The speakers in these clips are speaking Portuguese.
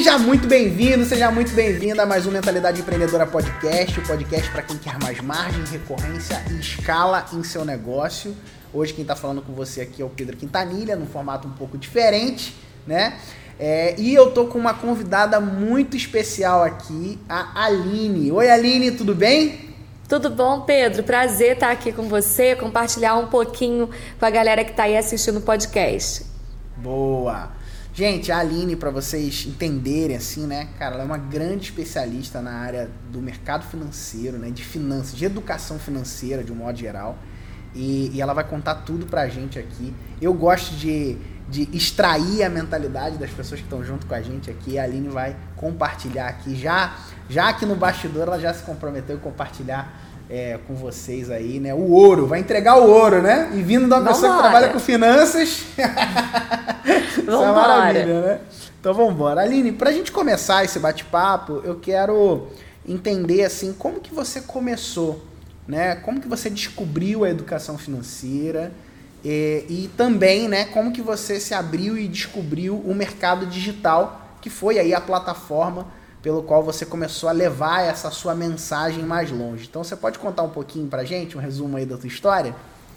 Seja muito bem-vindo, seja muito bem-vinda a mais um Mentalidade Empreendedora Podcast, o podcast para quem quer mais margem, recorrência e escala em seu negócio. Hoje quem está falando com você aqui é o Pedro Quintanilha, num formato um pouco diferente, né? É, e eu tô com uma convidada muito especial aqui, a Aline. Oi, Aline, tudo bem? Tudo bom, Pedro? Prazer estar aqui com você, compartilhar um pouquinho com a galera que está aí assistindo o podcast. Boa! Gente, a Aline, para vocês entenderem assim, né, cara, ela é uma grande especialista na área do mercado financeiro, né, de finanças, de educação financeira de um modo geral. E, e ela vai contar tudo pra gente aqui. Eu gosto de, de extrair a mentalidade das pessoas que estão junto com a gente aqui. A Aline vai compartilhar aqui. Já, já aqui no bastidor, ela já se comprometeu a compartilhar é, com vocês aí, né? O ouro, vai entregar o ouro, né? E vindo de uma pessoa que trabalha com finanças. Isso é maravilha, né? Então vamos embora. Aline, pra gente começar esse bate-papo, eu quero entender assim, como que você começou, né? Como que você descobriu a educação financeira e, e também, né, como que você se abriu e descobriu o mercado digital, que foi aí a plataforma pelo qual você começou a levar essa sua mensagem mais longe. Então você pode contar um pouquinho pra gente, um resumo aí da tua história?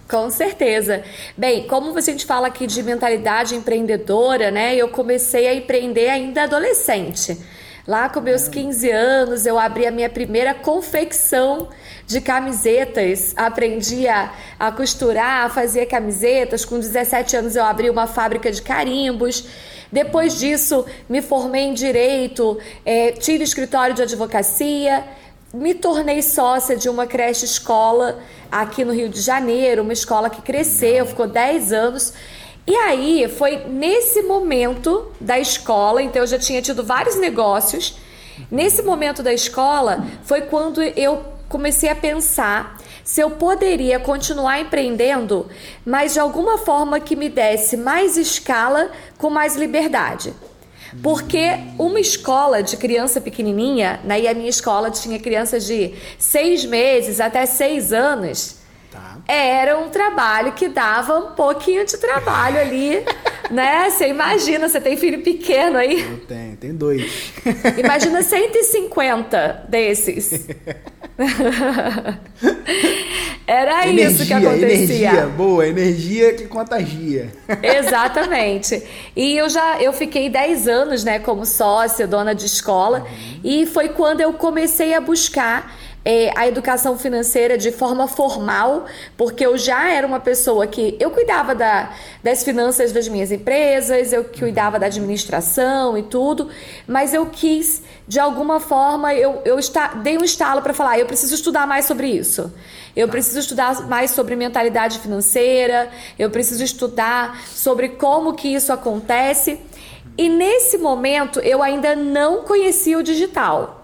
Com certeza. Bem, como a gente fala aqui de mentalidade empreendedora, né? Eu comecei a empreender ainda adolescente. Lá com meus 15 anos, eu abri a minha primeira confecção de camisetas. Aprendi a, a costurar, a fazer camisetas. Com 17 anos, eu abri uma fábrica de carimbos. Depois disso, me formei em direito, é, tive escritório de advocacia, me tornei sócia de uma creche escola aqui no Rio de Janeiro, uma escola que cresceu, ficou 10 anos. E aí foi nesse momento da escola, então eu já tinha tido vários negócios. Nesse momento da escola foi quando eu comecei a pensar se eu poderia continuar empreendendo, mas de alguma forma que me desse mais escala com mais liberdade. Porque uma escola de criança pequenininha, né, e a minha escola tinha crianças de seis meses até seis anos. Era um trabalho que dava um pouquinho de trabalho ali, né? Você imagina, você tem filho pequeno aí? Eu tenho, tenho dois. Imagina 150 desses. Era energia, isso que acontecia. Energia, boa, energia que contagia. Exatamente. E eu já eu fiquei 10 anos, né, como sócia, dona de escola, uhum. e foi quando eu comecei a buscar é, a educação financeira de forma formal, porque eu já era uma pessoa que eu cuidava da, das finanças das minhas empresas, eu cuidava da administração e tudo, mas eu quis, de alguma forma, eu, eu está, dei um estalo para falar, eu preciso estudar mais sobre isso. Eu preciso estudar mais sobre mentalidade financeira, eu preciso estudar sobre como que isso acontece. E nesse momento eu ainda não conhecia o digital.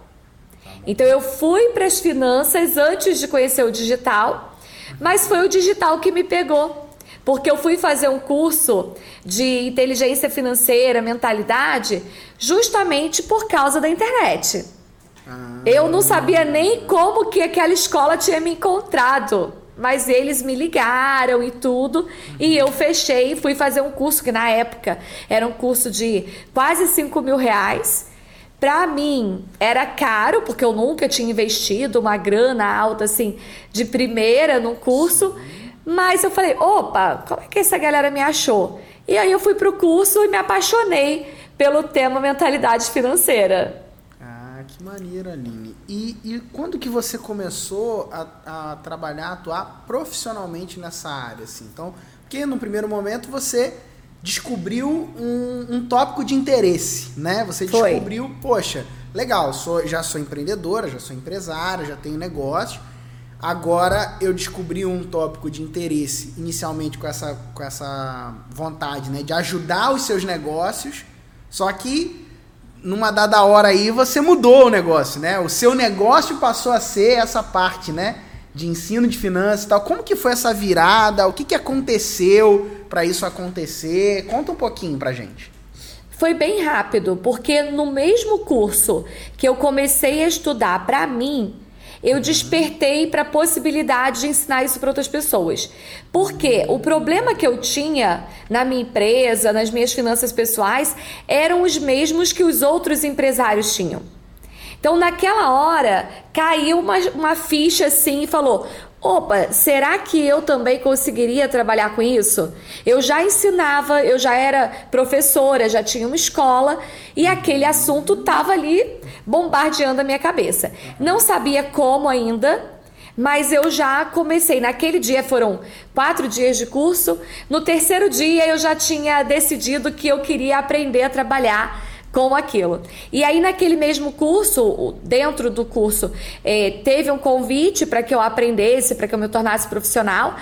Então eu fui para as finanças antes de conhecer o digital, mas foi o digital que me pegou. Porque eu fui fazer um curso de inteligência financeira, mentalidade, justamente por causa da internet. Ah. Eu não sabia nem como que aquela escola tinha me encontrado. Mas eles me ligaram e tudo, e eu fechei e fui fazer um curso que na época era um curso de quase 5 mil reais para mim era caro, porque eu nunca tinha investido uma grana alta assim de primeira no curso, mas eu falei: opa, como é que essa galera me achou? E aí eu fui pro curso e me apaixonei pelo tema mentalidade financeira. Ah, que maneiro, Aline. E, e quando que você começou a, a trabalhar, a atuar profissionalmente nessa área? Assim? Então, porque no primeiro momento você descobriu um, um tópico de interesse, né? Você Foi. descobriu, poxa, legal, sou, já sou empreendedora, já sou empresária, já tenho negócio. Agora eu descobri um tópico de interesse, inicialmente com essa, com essa vontade né, de ajudar os seus negócios, só que numa dada hora aí você mudou o negócio, né? O seu negócio passou a ser essa parte, né? De ensino de finanças e tal. Como que foi essa virada? O que, que aconteceu? para isso acontecer? Conta um pouquinho pra gente. Foi bem rápido, porque no mesmo curso que eu comecei a estudar para mim, eu despertei para a possibilidade de ensinar isso para outras pessoas. Porque o problema que eu tinha na minha empresa, nas minhas finanças pessoais, eram os mesmos que os outros empresários tinham. Então, naquela hora, caiu uma, uma ficha assim e falou: Opa, será que eu também conseguiria trabalhar com isso? Eu já ensinava, eu já era professora, já tinha uma escola e aquele assunto estava ali bombardeando a minha cabeça. Não sabia como ainda, mas eu já comecei. Naquele dia foram quatro dias de curso. No terceiro dia eu já tinha decidido que eu queria aprender a trabalhar com aquilo. E aí, naquele mesmo curso, dentro do curso, é, teve um convite para que eu aprendesse, para que eu me tornasse profissional.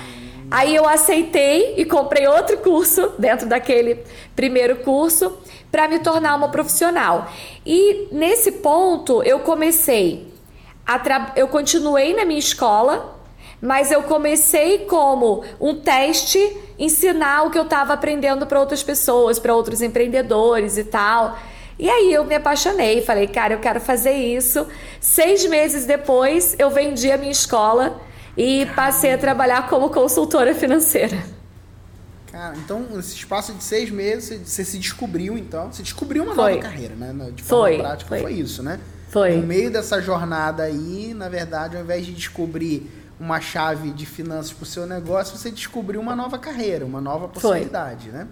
Aí eu aceitei e comprei outro curso dentro daquele primeiro curso para me tornar uma profissional. E nesse ponto eu comecei a tra... eu continuei na minha escola, mas eu comecei como um teste ensinar o que eu estava aprendendo para outras pessoas, para outros empreendedores e tal. E aí eu me apaixonei, falei, cara, eu quero fazer isso. Seis meses depois, eu vendi a minha escola e passei a trabalhar como consultora financeira. Cara, então, nesse espaço de seis meses, você se descobriu, então. Você descobriu uma foi. nova carreira, né? De forma foi, prática, foi. foi isso, né? Foi. No meio dessa jornada aí, na verdade, ao invés de descobrir uma chave de finanças para o seu negócio, você descobriu uma nova carreira, uma nova possibilidade, foi. né?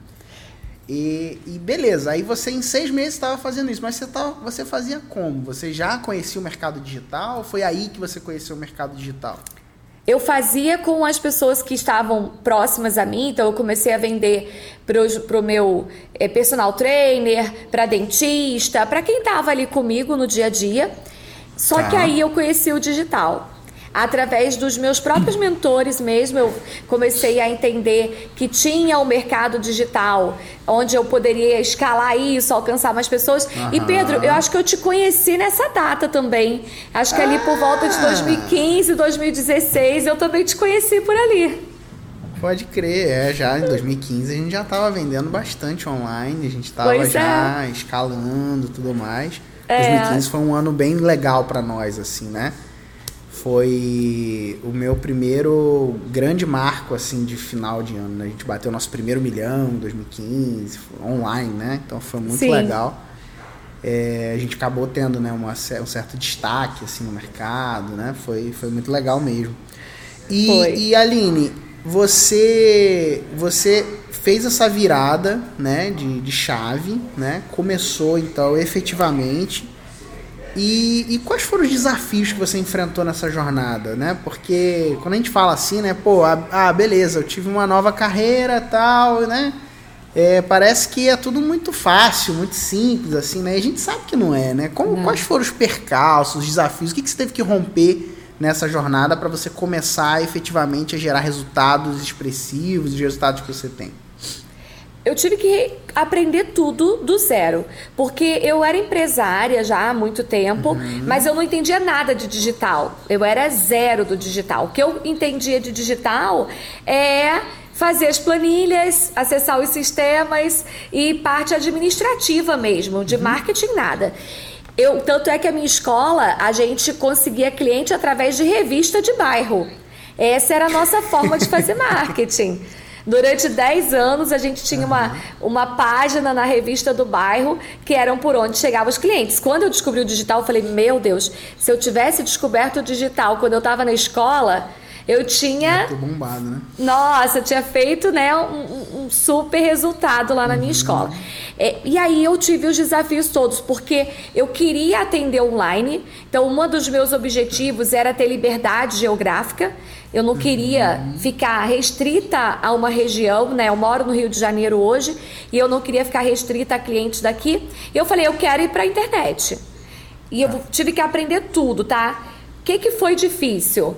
E, e, beleza, aí você em seis meses estava fazendo isso, mas você, tava, você fazia como? Você já conhecia o mercado digital? Foi aí que você conheceu o mercado digital? Eu fazia com as pessoas que estavam próximas a mim, então eu comecei a vender para o meu é, personal trainer, para dentista, para quem estava ali comigo no dia a dia. Só tá. que aí eu conheci o digital através dos meus próprios mentores mesmo, eu comecei a entender que tinha o mercado digital, onde eu poderia escalar isso, alcançar mais pessoas. Uhum. E Pedro, eu acho que eu te conheci nessa data também. Acho que ali por volta de 2015, ah. 2016, eu também te conheci por ali. Pode crer, é, já em 2015 a gente já estava vendendo bastante online, a gente estava já é. escalando tudo mais. É. 2015 foi um ano bem legal para nós, assim, né? Foi o meu primeiro grande marco assim de final de ano. Né? A gente bateu nosso primeiro milhão em 2015, online, né? Então foi muito Sim. legal. É, a gente acabou tendo né, uma, um certo destaque assim, no mercado, né? Foi, foi muito legal mesmo. E, e Aline, você, você fez essa virada né, de, de chave, né? Começou então efetivamente e, e, quais foram os desafios que você enfrentou nessa jornada, né? Porque quando a gente fala assim, né? Pô, ah, ah beleza, eu tive uma nova carreira tal, né? É, parece que é tudo muito fácil, muito simples, assim, né? E a gente sabe que não é, né? Como, quais foram os percalços, os desafios? O que, que você teve que romper nessa jornada para você começar efetivamente a gerar resultados expressivos, os resultados que você tem? Eu tive que aprender tudo do zero, porque eu era empresária já há muito tempo, uhum. mas eu não entendia nada de digital. Eu era zero do digital. O que eu entendia de digital é fazer as planilhas, acessar os sistemas e parte administrativa mesmo, de uhum. marketing nada. Eu, tanto é que a minha escola, a gente conseguia cliente através de revista de bairro. Essa era a nossa forma de fazer marketing. Durante 10 anos a gente tinha uma, uma página na revista do bairro que eram por onde chegavam os clientes. Quando eu descobri o digital, eu falei: Meu Deus, se eu tivesse descoberto o digital quando eu estava na escola, eu tinha. Muito bombado, né? Nossa, eu tinha feito né, um, um super resultado lá na minha uhum. escola. É, e aí eu tive os desafios todos, porque eu queria atender online, então um dos meus objetivos era ter liberdade geográfica. Eu não queria uhum. ficar restrita a uma região, né? Eu moro no Rio de Janeiro hoje e eu não queria ficar restrita a clientes daqui. E eu falei, eu quero ir para a internet. E eu tive que aprender tudo, tá? O que, que foi difícil?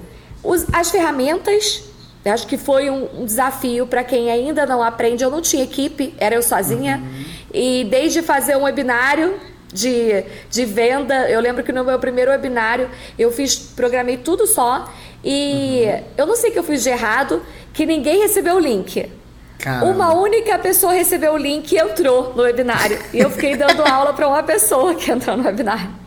Os, as ferramentas, acho que foi um, um desafio para quem ainda não aprende. Eu não tinha equipe, era eu sozinha. Uhum. E desde fazer um webinário de, de venda, eu lembro que no meu primeiro webinário eu fiz, programei tudo só. E uhum. eu não sei o que eu fiz de errado, que ninguém recebeu o link. Caramba. Uma única pessoa recebeu o link e entrou no webinário. E eu fiquei dando aula para uma pessoa que entrou no webinário.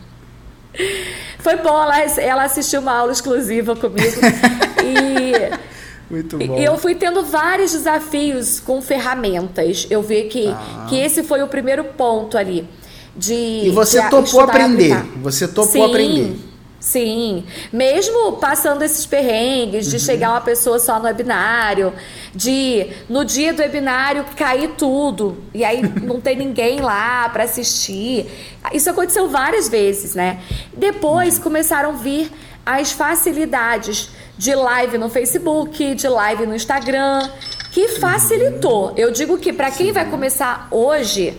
Foi bom, ela, ela assistiu uma aula exclusiva comigo. e. Muito bom. E eu fui tendo vários desafios com ferramentas. Eu vi que, ah. que esse foi o primeiro ponto ali. De, e você topou aprender. Você topou Sim. aprender. Sim, mesmo passando esses perrengues de uhum. chegar uma pessoa só no webinário, de no dia do webinário cair tudo e aí não ter ninguém lá para assistir. Isso aconteceu várias vezes, né? Depois uhum. começaram a vir as facilidades de live no Facebook, de live no Instagram, que facilitou. Eu digo que para quem vai começar hoje,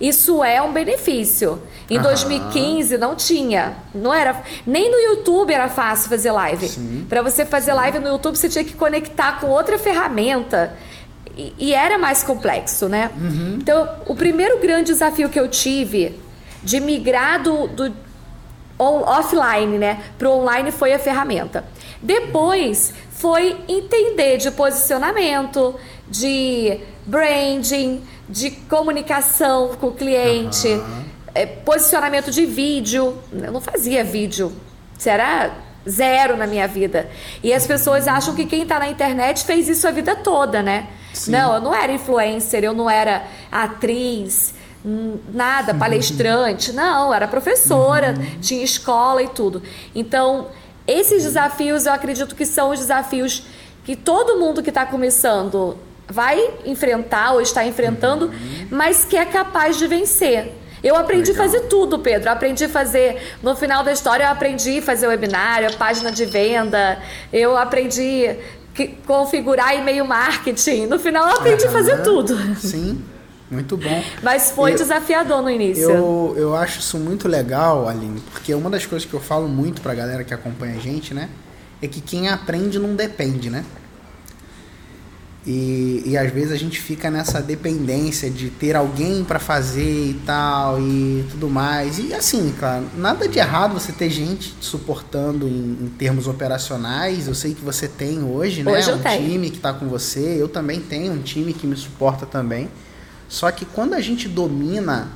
isso é um benefício. Em Aham. 2015 não tinha, não era, nem no YouTube era fácil fazer live. Para você fazer live no YouTube você tinha que conectar com outra ferramenta e, e era mais complexo, né? Uhum. Então, o primeiro grande desafio que eu tive de migrar do, do on, offline, né, para online foi a ferramenta. Depois foi entender de posicionamento, de branding, de comunicação com o cliente. Uhum é, posicionamento de vídeo. Eu não fazia vídeo. Era zero na minha vida. E as pessoas acham que quem está na internet fez isso a vida toda, né? Sim. Não, eu não era influencer, eu não era atriz, nada, palestrante. Não, eu era professora, uhum. tinha escola e tudo. Então, esses desafios eu acredito que são os desafios que todo mundo que está começando vai enfrentar ou está enfrentando, uhum. mas que é capaz de vencer. Eu aprendi a fazer tudo, Pedro. Eu aprendi a fazer, no final da história, eu aprendi a fazer webinário, página de venda, eu aprendi a configurar e-mail marketing. No final, eu aprendi a fazer tudo. Sim. Muito bom. Mas foi eu, desafiador no início. Eu, eu acho isso muito legal, Aline, porque uma das coisas que eu falo muito pra galera que acompanha a gente, né? É que quem aprende não depende, né? E, e às vezes a gente fica nessa dependência de ter alguém para fazer e tal e tudo mais. E assim, claro, nada de errado você ter gente suportando em, em termos operacionais. Eu sei que você tem hoje, né? Hoje um tenho. time que está com você. Eu também tenho um time que me suporta também. Só que quando a gente domina.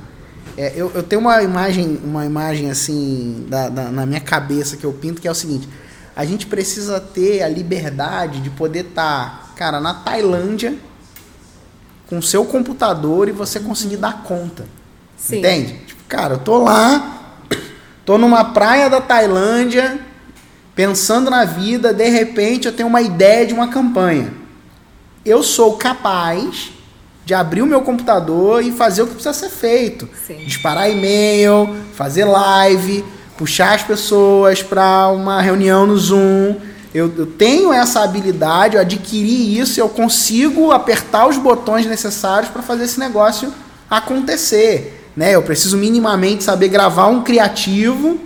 É, eu, eu tenho uma imagem, uma imagem assim da, da, na minha cabeça que eu pinto que é o seguinte: a gente precisa ter a liberdade de poder estar. Tá cara, na Tailândia, com seu computador e você conseguir dar conta. Sim. Entende? Tipo, cara, eu tô lá, tô numa praia da Tailândia, pensando na vida, de repente eu tenho uma ideia de uma campanha. Eu sou capaz de abrir o meu computador e fazer o que precisa ser feito. Sim. Disparar e-mail, fazer live, puxar as pessoas para uma reunião no Zoom, eu, eu, tenho essa habilidade, eu adquiri isso, eu consigo apertar os botões necessários para fazer esse negócio acontecer. Né? Eu preciso minimamente saber gravar um criativo,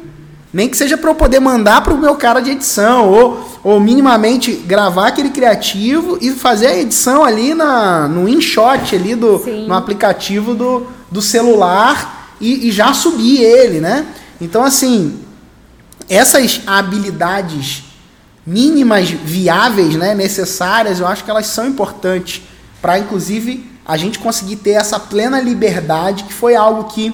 nem que seja para eu poder mandar para o meu cara de edição, ou, ou minimamente gravar aquele criativo e fazer a edição ali na, no InShot, ali do, no aplicativo do, do celular e, e já subir ele. Né? Então, assim, essas habilidades mínimas viáveis, né, necessárias, eu acho que elas são importantes para, inclusive, a gente conseguir ter essa plena liberdade, que foi algo que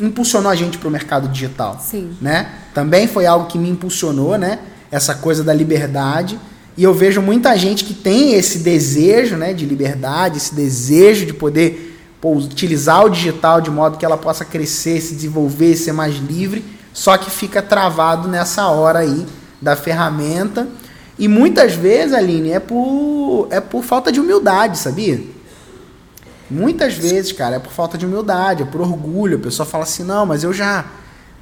impulsionou a gente para o mercado digital. Sim. Né? Também foi algo que me impulsionou, né? Essa coisa da liberdade. E eu vejo muita gente que tem esse desejo né, de liberdade, esse desejo de poder pô, utilizar o digital de modo que ela possa crescer, se desenvolver, ser mais livre, só que fica travado nessa hora aí da ferramenta. E muitas vezes, Aline, é por, é por falta de humildade, sabia? Muitas vezes, cara, é por falta de humildade, é por orgulho. A pessoa fala assim, não, mas eu já.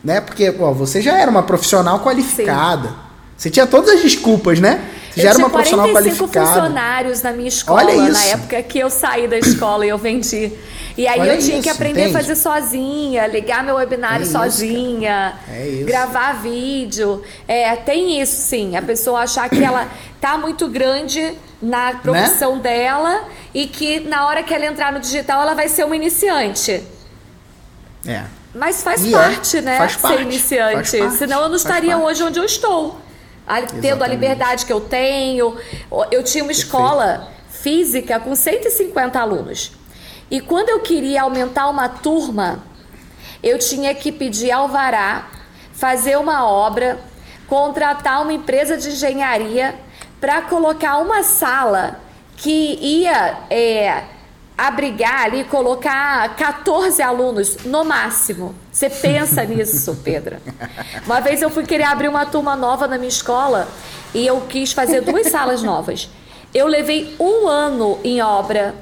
Né? Porque pô, você já era uma profissional qualificada. Sim. Você tinha todas as desculpas, né? Você eu já era uma profissional qualificada. funcionários na minha escola, na época que eu saí da escola e eu vendi. E aí Olha eu tinha isso, que aprender entende? a fazer sozinha, ligar meu webinário é sozinha, é gravar vídeo. É, tem isso sim, a pessoa achar que ela tá muito grande na profissão né? dela e que na hora que ela entrar no digital ela vai ser uma iniciante. É. Mas faz e é, parte, é, né? Faz parte, ser iniciante. Parte, Senão eu não estaria hoje onde eu estou. Tendo a liberdade que eu tenho. Eu tinha uma Perfeito. escola física com 150 alunos. E quando eu queria aumentar uma turma, eu tinha que pedir alvará, fazer uma obra, contratar uma empresa de engenharia para colocar uma sala que ia é, abrigar ali, colocar 14 alunos no máximo. Você pensa nisso, Pedro? Uma vez eu fui querer abrir uma turma nova na minha escola e eu quis fazer duas salas novas. Eu levei um ano em obra.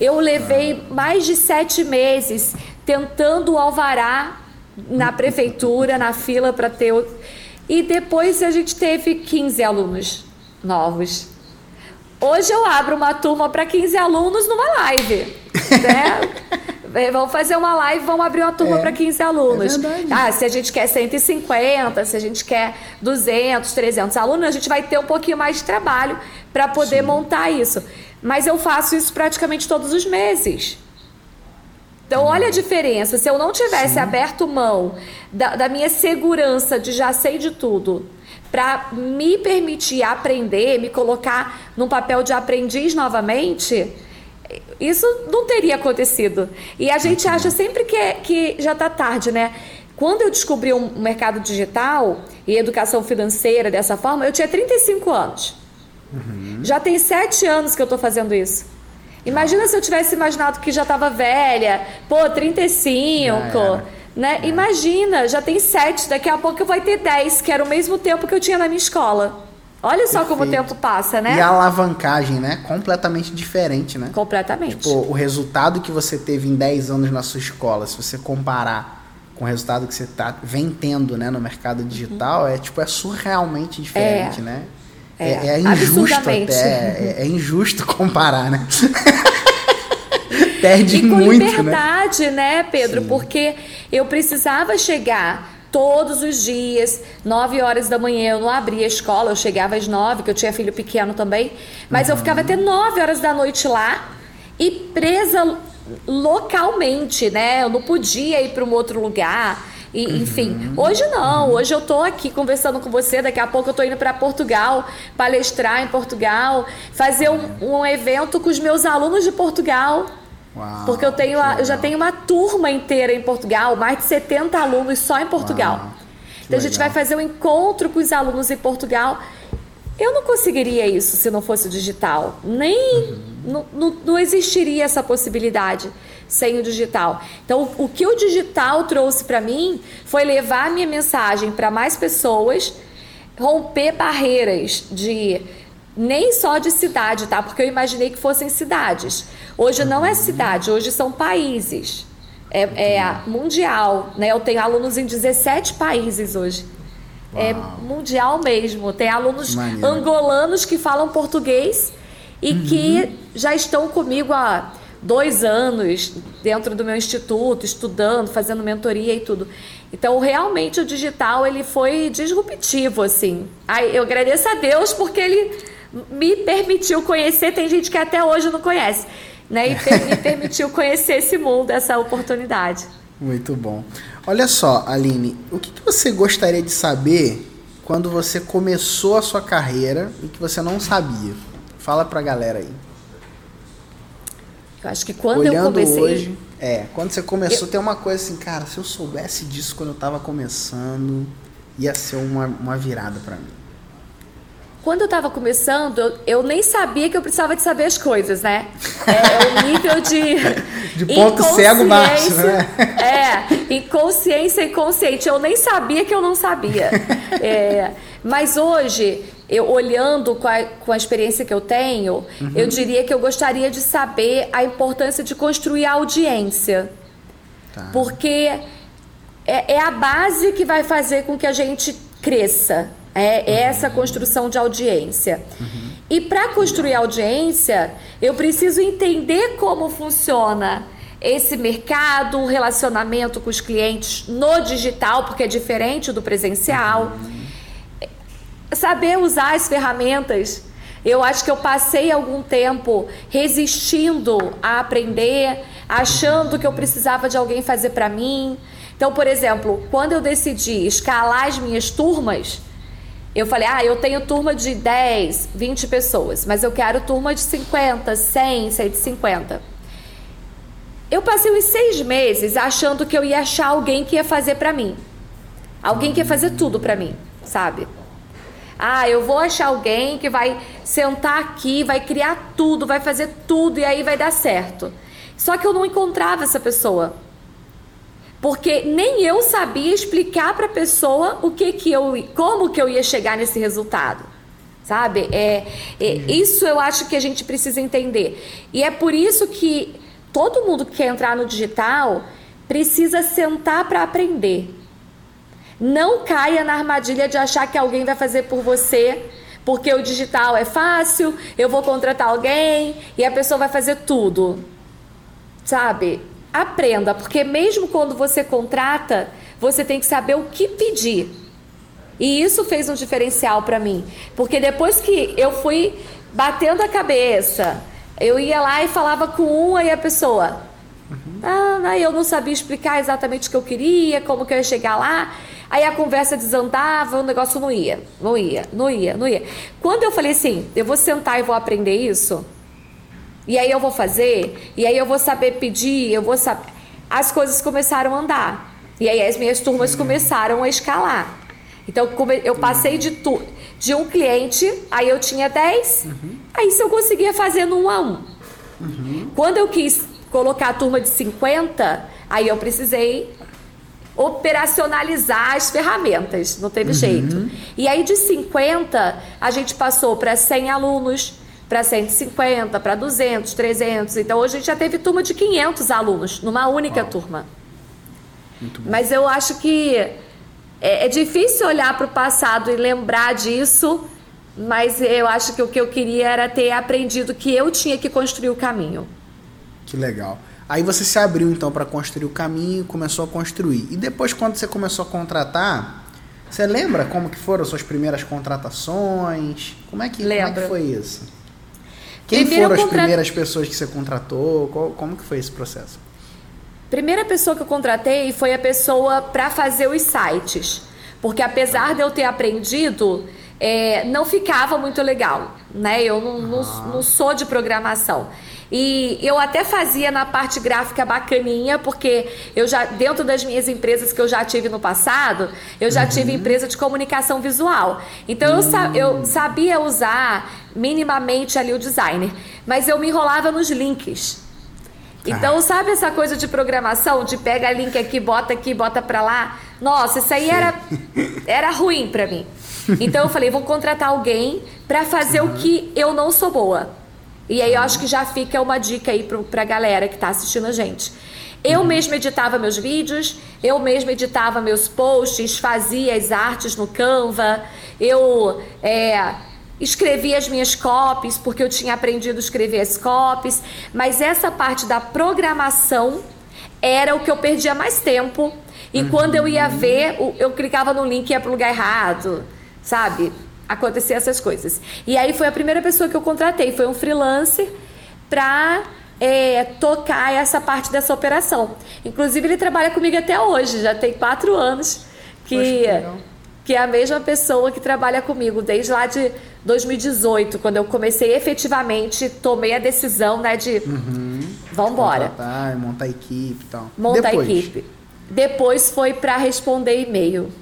Eu levei mais de sete meses tentando o alvará na prefeitura, na fila para ter. O... E depois a gente teve 15 alunos novos. Hoje eu abro uma turma para 15 alunos numa live. Né? vamos fazer uma live, vamos abrir uma turma é, para 15 alunos. É ah, se a gente quer 150, se a gente quer 200, 300 alunos, a gente vai ter um pouquinho mais de trabalho para poder Sim. montar isso. Mas eu faço isso praticamente todos os meses. Então, olha a diferença. Se eu não tivesse Sim. aberto mão da, da minha segurança de já sei de tudo, para me permitir aprender, me colocar num papel de aprendiz novamente, isso não teria acontecido. E a gente acha sempre que, é, que já está tarde, né? Quando eu descobri um mercado digital e educação financeira dessa forma, eu tinha 35 anos. Uhum. Já tem sete anos que eu estou fazendo isso. Imagina se eu tivesse imaginado que já estava velha, pô, 35, né? É. Imagina, já tem 7, daqui a pouco vai ter 10, que era o mesmo tempo que eu tinha na minha escola. Olha só Perfeito. como o tempo passa, né? E a alavancagem, né? Completamente diferente, né? Completamente. Tipo, o resultado que você teve em 10 anos na sua escola, se você comparar com o resultado que você tá, vem tendo né, no mercado digital, uhum. é tipo, é surrealmente diferente, é. né? É, é, é injusto até. É, é, injusto comparar, né? Perde e com muito, né? liberdade, né, né Pedro? Sim. Porque eu precisava chegar todos os dias, 9 horas da manhã, eu não abria a escola, eu chegava às 9, que eu tinha filho pequeno também, mas uhum. eu ficava até 9 horas da noite lá e presa localmente, né? Eu não podia ir para um outro lugar. E, uhum. Enfim, hoje não. Hoje eu tô aqui conversando com você. Daqui a pouco eu tô indo para Portugal, palestrar em Portugal, fazer um, um, evento com os meus alunos de Portugal. Uau, porque eu, tenho a, eu já tenho uma turma inteira em Portugal, mais de 70 alunos só em Portugal. Uau, então a gente vai fazer um encontro com os alunos em Portugal. Eu não conseguiria isso se não fosse digital. Nem. Uhum. Não, não, não existiria essa possibilidade sem o digital. Então, o que o digital trouxe para mim foi levar a minha mensagem para mais pessoas, romper barreiras de nem só de cidade, tá? Porque eu imaginei que fossem cidades. Hoje não é cidade, hoje são países. É, é mundial, né? Eu tenho alunos em 17 países hoje. É Uau. É mundial mesmo. Tem alunos angolanos que falam português e uhum. que já estão comigo há dois anos dentro do meu instituto, estudando, fazendo mentoria e tudo. Então, realmente, o digital ele foi disruptivo, assim. Aí, eu agradeço a Deus porque ele me permitiu conhecer. Tem gente que até hoje não conhece, né? E me permitiu conhecer esse mundo, essa oportunidade. Muito bom. Olha só, Aline, o que, que você gostaria de saber quando você começou a sua carreira e que você não sabia? Fala pra galera aí. Eu acho que quando Olhando eu comecei. Hoje, é, quando você começou, eu... tem uma coisa assim, cara, se eu soubesse disso quando eu tava começando, ia ser uma, uma virada para mim. Quando eu estava começando, eu, eu, nem sabia que eu precisava de saber as coisas, né? É, o nível de. de ponto cego baixo, né? É, inconsciência inconsciente. Eu nem sabia que eu não sabia. É, mas hoje eu olhando com a, com a experiência que eu tenho, uhum. eu diria que eu gostaria de saber a importância de construir a audiência. Tá. Porque é, é, a base que vai fazer com que a gente cresça. É, é uhum. essa construção de audiência. Uhum. E para construir audiência, eu preciso entender como funciona esse mercado, o relacionamento com os clientes no digital, porque é diferente do presencial. Uhum saber usar as ferramentas. Eu acho que eu passei algum tempo resistindo a aprender, achando que eu precisava de alguém fazer para mim. Então, por exemplo, quando eu decidi escalar as minhas turmas, eu falei: ah, eu tenho turma de 10, 20 pessoas, mas eu quero turma de 50, 100, 150. Eu passei uns seis meses achando que eu ia achar alguém que ia fazer para mim. Alguém quer fazer tudo para mim, sabe? Ah, eu vou achar alguém que vai sentar aqui, vai criar tudo, vai fazer tudo e aí vai dar certo. Só que eu não encontrava essa pessoa. Porque nem eu sabia explicar para a pessoa o que que eu, como que eu ia chegar nesse resultado. Sabe? É, é, isso eu acho que a gente precisa entender. E é por isso que todo mundo que quer entrar no digital precisa sentar para aprender. Não caia na armadilha de achar que alguém vai fazer por você, porque o digital é fácil, eu vou contratar alguém e a pessoa vai fazer tudo. Sabe? Aprenda, porque mesmo quando você contrata, você tem que saber o que pedir. E isso fez um diferencial para mim, porque depois que eu fui batendo a cabeça, eu ia lá e falava com uma e a pessoa, uhum. ah, eu não sabia explicar exatamente o que eu queria, como que eu ia chegar lá. Aí a conversa desandava, o negócio não ia, não ia, não ia, não ia. Quando eu falei assim, eu vou sentar e vou aprender isso, e aí eu vou fazer, e aí eu vou saber pedir, eu vou saber. As coisas começaram a andar. E aí as minhas turmas começaram a escalar. Então eu passei de, tu, de um cliente, aí eu tinha 10, uhum. aí se eu conseguia fazer no 1 a 1. Uhum. Quando eu quis colocar a turma de 50, aí eu precisei operacionalizar as ferramentas, não teve uhum. jeito. E aí de 50, a gente passou para 100 alunos, para 150, para 200, 300. Então hoje a gente já teve turma de 500 alunos numa única Uau. turma. Mas eu acho que é, é difícil olhar para o passado e lembrar disso, mas eu acho que o que eu queria era ter aprendido que eu tinha que construir o caminho. Que legal. Aí você se abriu então para construir o caminho, começou a construir. E depois quando você começou a contratar, você lembra como que foram as suas primeiras contratações? Como é que, como é que foi isso? Quem Primeiro foram as primeiras pessoas que você contratou? Qual, como que foi esse processo? Primeira pessoa que eu contratei foi a pessoa para fazer os sites. Porque apesar de eu ter aprendido, é, não ficava muito legal. Né? Eu não, não, não sou de programação. E eu até fazia na parte gráfica bacaninha, porque eu já, dentro das minhas empresas que eu já tive no passado, eu já uhum. tive empresa de comunicação visual. Então eu, sa eu hum. sabia usar minimamente ali o designer, mas eu me enrolava nos links. Então, sabe essa coisa de programação, de pega link aqui, bota aqui, bota pra lá? Nossa, isso aí era, era ruim pra mim. Então eu falei, vou contratar alguém para fazer uhum. o que eu não sou boa. E aí eu acho que já fica uma dica aí para a galera que está assistindo a gente. Eu uhum. mesma editava meus vídeos, eu mesma editava meus posts, fazia as artes no Canva, eu é, escrevia as minhas copies, porque eu tinha aprendido a escrever as copies, mas essa parte da programação era o que eu perdia mais tempo. E uhum. quando eu ia ver, eu clicava no link e ia para o lugar errado, sabe? Acontecer essas coisas. E aí foi a primeira pessoa que eu contratei, foi um freelancer para é, tocar essa parte dessa operação. Inclusive ele trabalha comigo até hoje, já tem quatro anos que que é a mesma pessoa que trabalha comigo desde lá de 2018, quando eu comecei efetivamente, tomei a decisão, né, de uhum. vamos embora. Montar equipe e tal. Montar a equipe. Depois foi para responder e-mail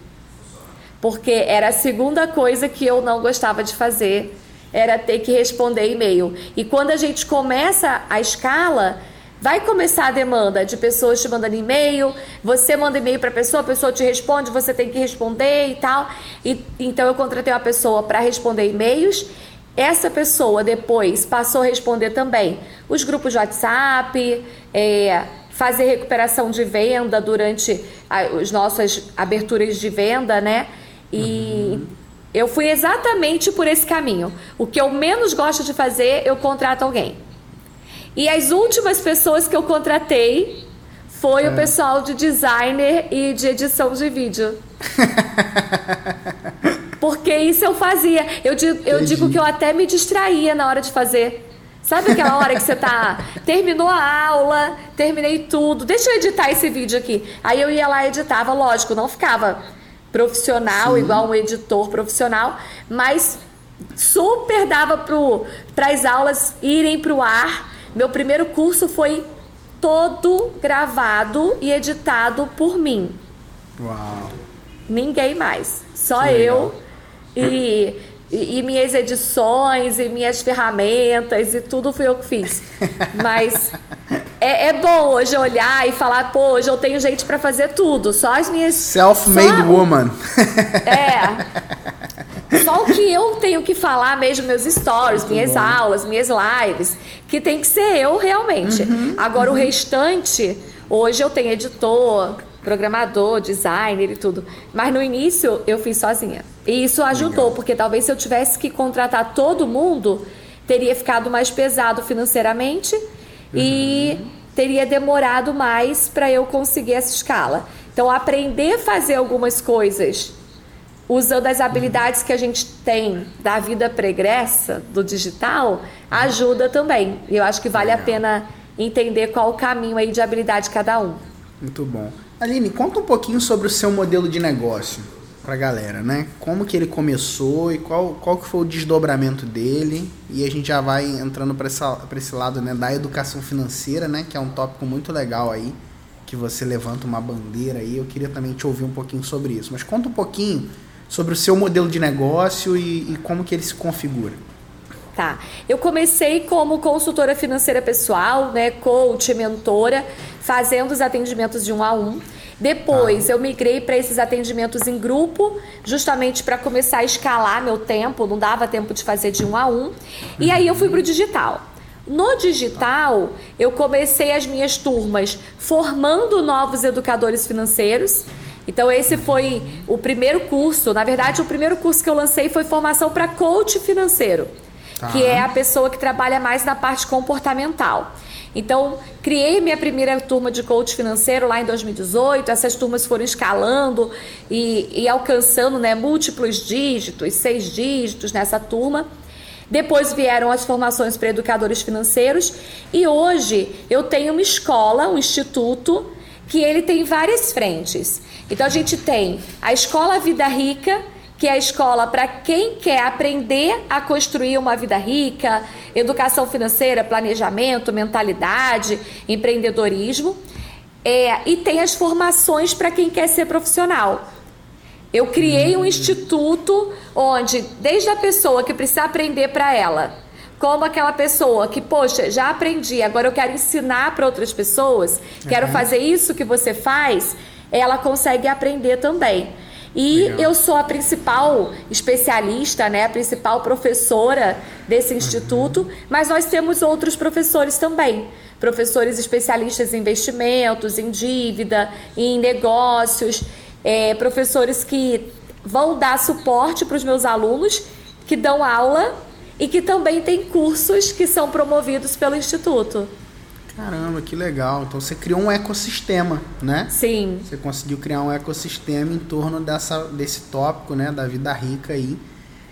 porque era a segunda coisa que eu não gostava de fazer, era ter que responder e-mail. E quando a gente começa a escala, vai começar a demanda de pessoas te mandando e-mail, você manda e-mail para a pessoa, a pessoa te responde, você tem que responder e tal. E, então eu contratei uma pessoa para responder e-mails. Essa pessoa depois passou a responder também os grupos de WhatsApp, é, fazer recuperação de venda durante as nossas aberturas de venda, né? E uhum. eu fui exatamente por esse caminho. O que eu menos gosto de fazer, eu contrato alguém. E as últimas pessoas que eu contratei foi é. o pessoal de designer e de edição de vídeo. Porque isso eu fazia. Eu digo, eu digo que eu até me distraía na hora de fazer. Sabe aquela hora que você tá. Terminou a aula, terminei tudo. Deixa eu editar esse vídeo aqui. Aí eu ia lá e editava, lógico, não ficava profissional, Sim. igual um editor profissional, mas super dava para as aulas irem para o ar. Meu primeiro curso foi todo gravado e editado por mim. Uau! Ninguém mais. Só eu e, e, e, minhas edições e minhas ferramentas e tudo fui eu que fiz. Mas é, é bom hoje olhar e falar, pô, hoje eu tenho gente para fazer tudo. Só as minhas. Self-made woman. É. Só o que eu tenho que falar mesmo, meus stories, Muito minhas bom. aulas, minhas lives, que tem que ser eu realmente. Uhum, Agora uhum. o restante, hoje eu tenho editor, programador, designer e tudo. Mas no início eu fiz sozinha. E isso ajudou, Legal. porque talvez se eu tivesse que contratar todo mundo, teria ficado mais pesado financeiramente uhum. e teria demorado mais para eu conseguir essa escala. Então, aprender a fazer algumas coisas usando as habilidades que a gente tem da vida pregressa, do digital, ajuda também. E eu acho que vale a pena entender qual o caminho aí de habilidade de cada um. Muito bom. Aline, conta um pouquinho sobre o seu modelo de negócio para a galera, né? Como que ele começou e qual, qual que foi o desdobramento dele e a gente já vai entrando para esse lado né, da educação financeira, né? Que é um tópico muito legal aí, que você levanta uma bandeira aí. Eu queria também te ouvir um pouquinho sobre isso. Mas conta um pouquinho sobre o seu modelo de negócio e, e como que ele se configura. Tá. Eu comecei como consultora financeira pessoal, né, coach, mentora, fazendo os atendimentos de um a um. Depois ah. eu migrei para esses atendimentos em grupo, justamente para começar a escalar meu tempo, não dava tempo de fazer de um a um. E aí eu fui para o digital. No digital, eu comecei as minhas turmas formando novos educadores financeiros. Então, esse foi o primeiro curso. Na verdade, o primeiro curso que eu lancei foi formação para coach financeiro, tá. que é a pessoa que trabalha mais na parte comportamental. Então, criei minha primeira turma de coach financeiro lá em 2018. Essas turmas foram escalando e, e alcançando né, múltiplos dígitos, seis dígitos nessa turma. Depois vieram as formações para educadores financeiros e hoje eu tenho uma escola, um instituto, que ele tem várias frentes. Então a gente tem a Escola Vida Rica, que é a escola para quem quer aprender a construir uma vida rica, educação financeira, planejamento, mentalidade, empreendedorismo. É, e tem as formações para quem quer ser profissional. Eu criei um instituto onde, desde a pessoa que precisa aprender para ela, como aquela pessoa que, poxa, já aprendi, agora eu quero ensinar para outras pessoas, quero fazer isso que você faz, ela consegue aprender também. E Legal. eu sou a principal especialista, né, a principal professora desse uhum. instituto, uhum. mas nós temos outros professores também. Professores especialistas em investimentos, em dívida, em negócios, é, professores que vão dar suporte para os meus alunos, que dão aula e que também têm cursos que são promovidos pelo Instituto. Caramba, que legal. Então você criou um ecossistema, né? Sim. Você conseguiu criar um ecossistema em torno dessa, desse tópico, né? Da vida rica aí.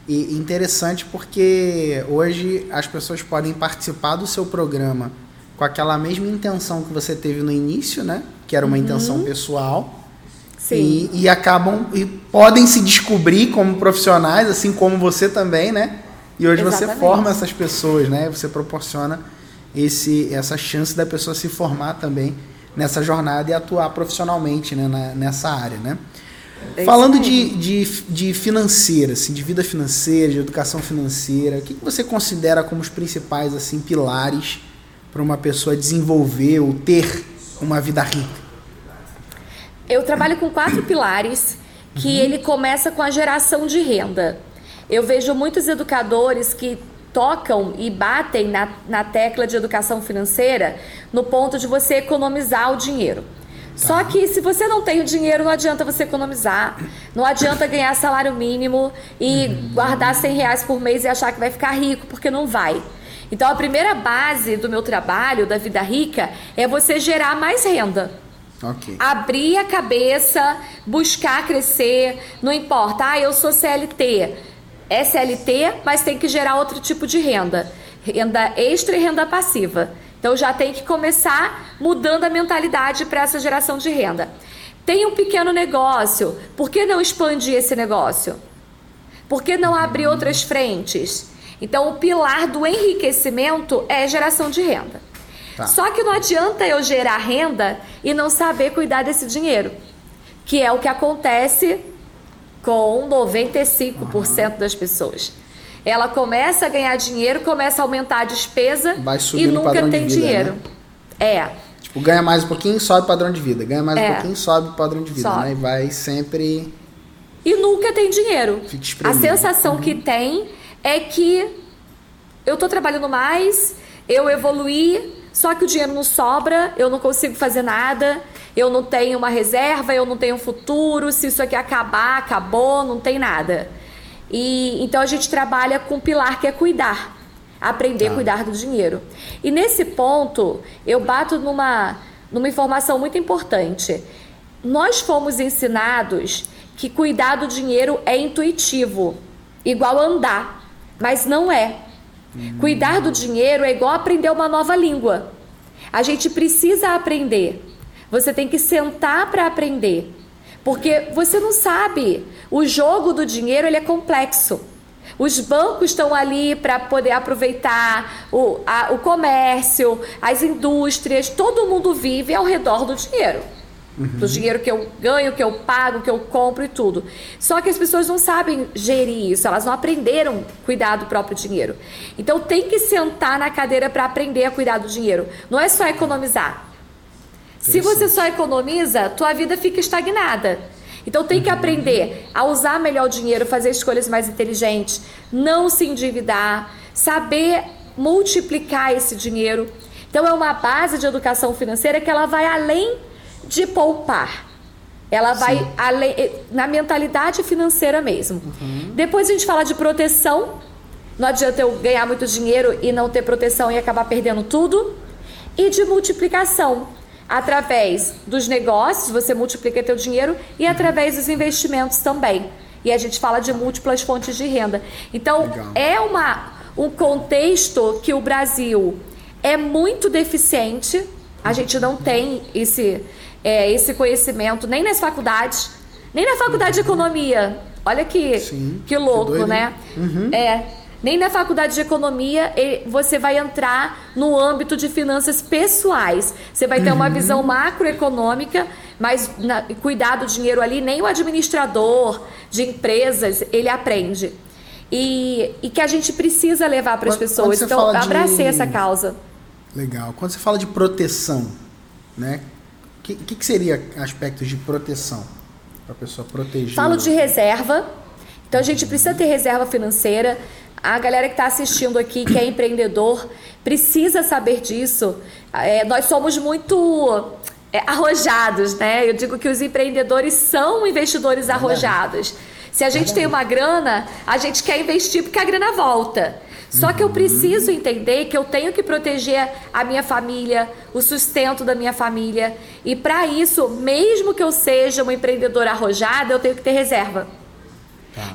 E interessante porque hoje as pessoas podem participar do seu programa com aquela mesma intenção que você teve no início, né? Que era uma uhum. intenção pessoal. Sim. E, e acabam e podem se descobrir como profissionais, assim como você também, né? E hoje Exatamente. você forma essas pessoas, né? Você proporciona esse, essa chance da pessoa se formar também nessa jornada e atuar profissionalmente né, na, nessa área, né? É Falando de, de, de financeira, assim, de vida financeira, de educação financeira, o que, que você considera como os principais assim pilares para uma pessoa desenvolver ou ter uma vida rica? Eu trabalho com quatro pilares que uhum. ele começa com a geração de renda. Eu vejo muitos educadores que tocam e batem na, na tecla de educação financeira no ponto de você economizar o dinheiro. Tá. Só que se você não tem o dinheiro, não adianta você economizar. Não adianta ganhar salário mínimo e uhum. guardar 100 reais por mês e achar que vai ficar rico, porque não vai. Então a primeira base do meu trabalho, da vida rica, é você gerar mais renda. Okay. Abrir a cabeça, buscar crescer, não importa, ah, eu sou CLT SLT, mas tem que gerar outro tipo de renda, renda extra e renda passiva. Então já tem que começar mudando a mentalidade para essa geração de renda. Tem um pequeno negócio, por que não expandir esse negócio? Por que não abrir outras frentes? Então o pilar do enriquecimento é geração de renda. Tá. Só que não adianta eu gerar renda e não saber cuidar desse dinheiro, que é o que acontece Com 95% uhum. das pessoas. Ela começa a ganhar dinheiro, começa a aumentar a despesa e nunca tem vida, dinheiro. Né? É. Tipo, ganha mais um pouquinho, sobe o padrão de vida. Ganha mais é. um pouquinho, sobe o padrão de vida. Né? E vai sempre. E nunca tem dinheiro. A sensação uhum. que tem é que eu tô trabalhando mais, eu evoluí, só que o dinheiro não sobra, eu não consigo fazer nada, eu não tenho uma reserva, eu não tenho futuro, se isso aqui acabar, acabou, não tem nada. E então a gente trabalha com um pilar que é cuidar, aprender tá. a cuidar do dinheiro. E nesse ponto, eu bato numa numa informação muito importante. Nós fomos ensinados que cuidar do dinheiro é intuitivo, igual andar, mas não é. Hum. Cuidar do dinheiro é igual aprender uma nova língua. A gente precisa aprender. Você tem que sentar para aprender. Porque você não sabe. O jogo do dinheiro ele é complexo. Os bancos estão ali para poder aproveitar o, a, o comércio, as indústrias, todo mundo vive ao redor do dinheiro. Uhum. Do dinheiro que eu ganho, que eu pago, que eu compro e tudo. Só que as pessoas não sabem gerir isso, elas não aprenderam a cuidar do próprio dinheiro. Então tem que sentar na cadeira para aprender a cuidar do dinheiro. Não é só economizar. Se você só economiza, tua vida fica estagnada. Então tem que uhum. aprender a usar melhor o dinheiro, fazer escolhas mais inteligentes, não se endividar, saber multiplicar esse dinheiro. Então é uma base de educação financeira que ela vai além de poupar. Ela vai além, eh, na mentalidade financeira mesmo. Uhum. Depois a gente fala de proteção. Não adianta eu ganhar muito dinheiro e não ter proteção e acabar perdendo tudo. E de multiplicação através dos negócios, você multiplica teu dinheiro e através dos investimentos também. E a gente fala de múltiplas fontes de renda. Então, Legal. é uma, um contexto que o Brasil é muito deficiente. A gente não tem esse, é, esse conhecimento nem nas faculdades, nem na faculdade de economia. Olha que, Sim, que louco, que né? Uhum. É. Nem na faculdade de economia você vai entrar no âmbito de finanças pessoais. Você vai ter uhum. uma visão macroeconômica, mas na, cuidar do dinheiro ali, nem o administrador de empresas ele aprende. E, e que a gente precisa levar para as pessoas. Então, abracei de... essa causa. Legal. Quando você fala de proteção, né? O que, que, que seria aspectos de proteção? Para a pessoa proteger. Falo de reserva. Então a gente precisa ter reserva financeira. A galera que está assistindo aqui, que é empreendedor, precisa saber disso. É, nós somos muito é, arrojados, né? Eu digo que os empreendedores são investidores arrojados. Se a gente tem uma grana, a gente quer investir porque a grana volta. Só que eu uhum. preciso entender que eu tenho que proteger a minha família, o sustento da minha família. E para isso, mesmo que eu seja uma empreendedora arrojada, eu tenho que ter reserva.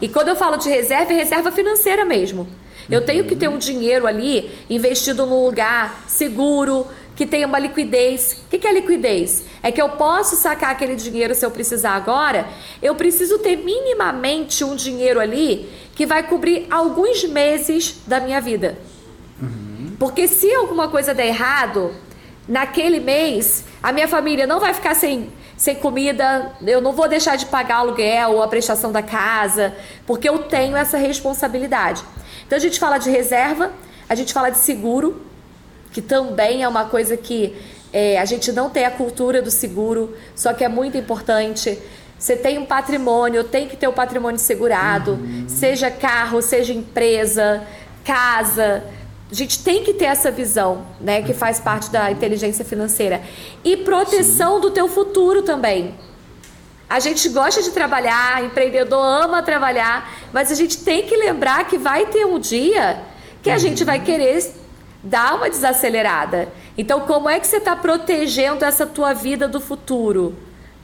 E quando eu falo de reserva, é reserva financeira mesmo. Eu tenho que ter um dinheiro ali investido num lugar seguro, que tenha uma liquidez. O que é liquidez? É que eu posso sacar aquele dinheiro se eu precisar agora. Eu preciso ter minimamente um dinheiro ali que vai cobrir alguns meses da minha vida. Uhum. Porque se alguma coisa der errado, naquele mês, a minha família não vai ficar sem sem comida, eu não vou deixar de pagar aluguel ou a prestação da casa, porque eu tenho essa responsabilidade. Então a gente fala de reserva, a gente fala de seguro, que também é uma coisa que é, a gente não tem a cultura do seguro, só que é muito importante. Você tem um patrimônio, tem que ter o patrimônio segurado, uhum. seja carro, seja empresa, casa. A gente tem que ter essa visão, né, que faz parte da inteligência financeira. E proteção Sim. do teu futuro também. A gente gosta de trabalhar, empreendedor ama trabalhar, mas a gente tem que lembrar que vai ter um dia que a uhum. gente vai querer dar uma desacelerada. Então, como é que você está protegendo essa tua vida do futuro?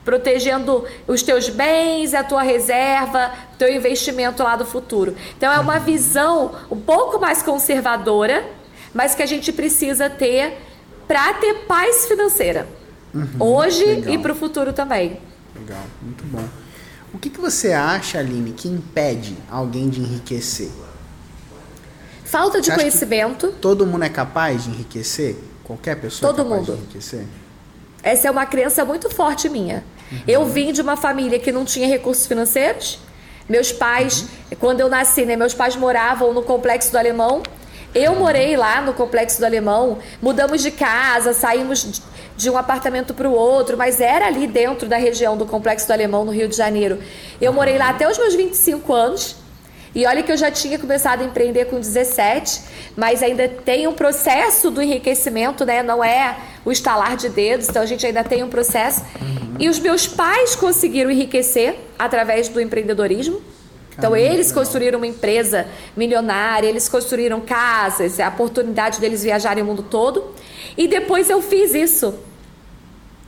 Protegendo os teus bens, a tua reserva, o teu investimento lá do futuro. Então é uma visão um pouco mais conservadora, mas que a gente precisa ter para ter paz financeira. Uhum, hoje legal. e para o futuro também. Legal, muito bom. O que, que você acha, Aline, que impede alguém de enriquecer? Falta de conhecimento. Todo mundo é capaz de enriquecer? Qualquer pessoa todo é capaz mundo. de enriquecer? Essa é uma crença muito forte minha. Uhum. Eu vim de uma família que não tinha recursos financeiros. Meus pais, uhum. quando eu nasci, né, meus pais moravam no Complexo do Alemão. Eu morei lá no Complexo do Alemão, mudamos de casa, saímos de um apartamento para o outro, mas era ali dentro da região do Complexo do Alemão, no Rio de Janeiro. Eu morei lá até os meus 25 anos. E olha que eu já tinha começado a empreender com 17, mas ainda tem um processo do enriquecimento, né? Não é o estalar de dedos, então a gente ainda tem um processo. Uhum. E os meus pais conseguiram enriquecer através do empreendedorismo. Então Caramba, eles construíram uma empresa milionária, eles construíram casas, a oportunidade deles viajarem o mundo todo. E depois eu fiz isso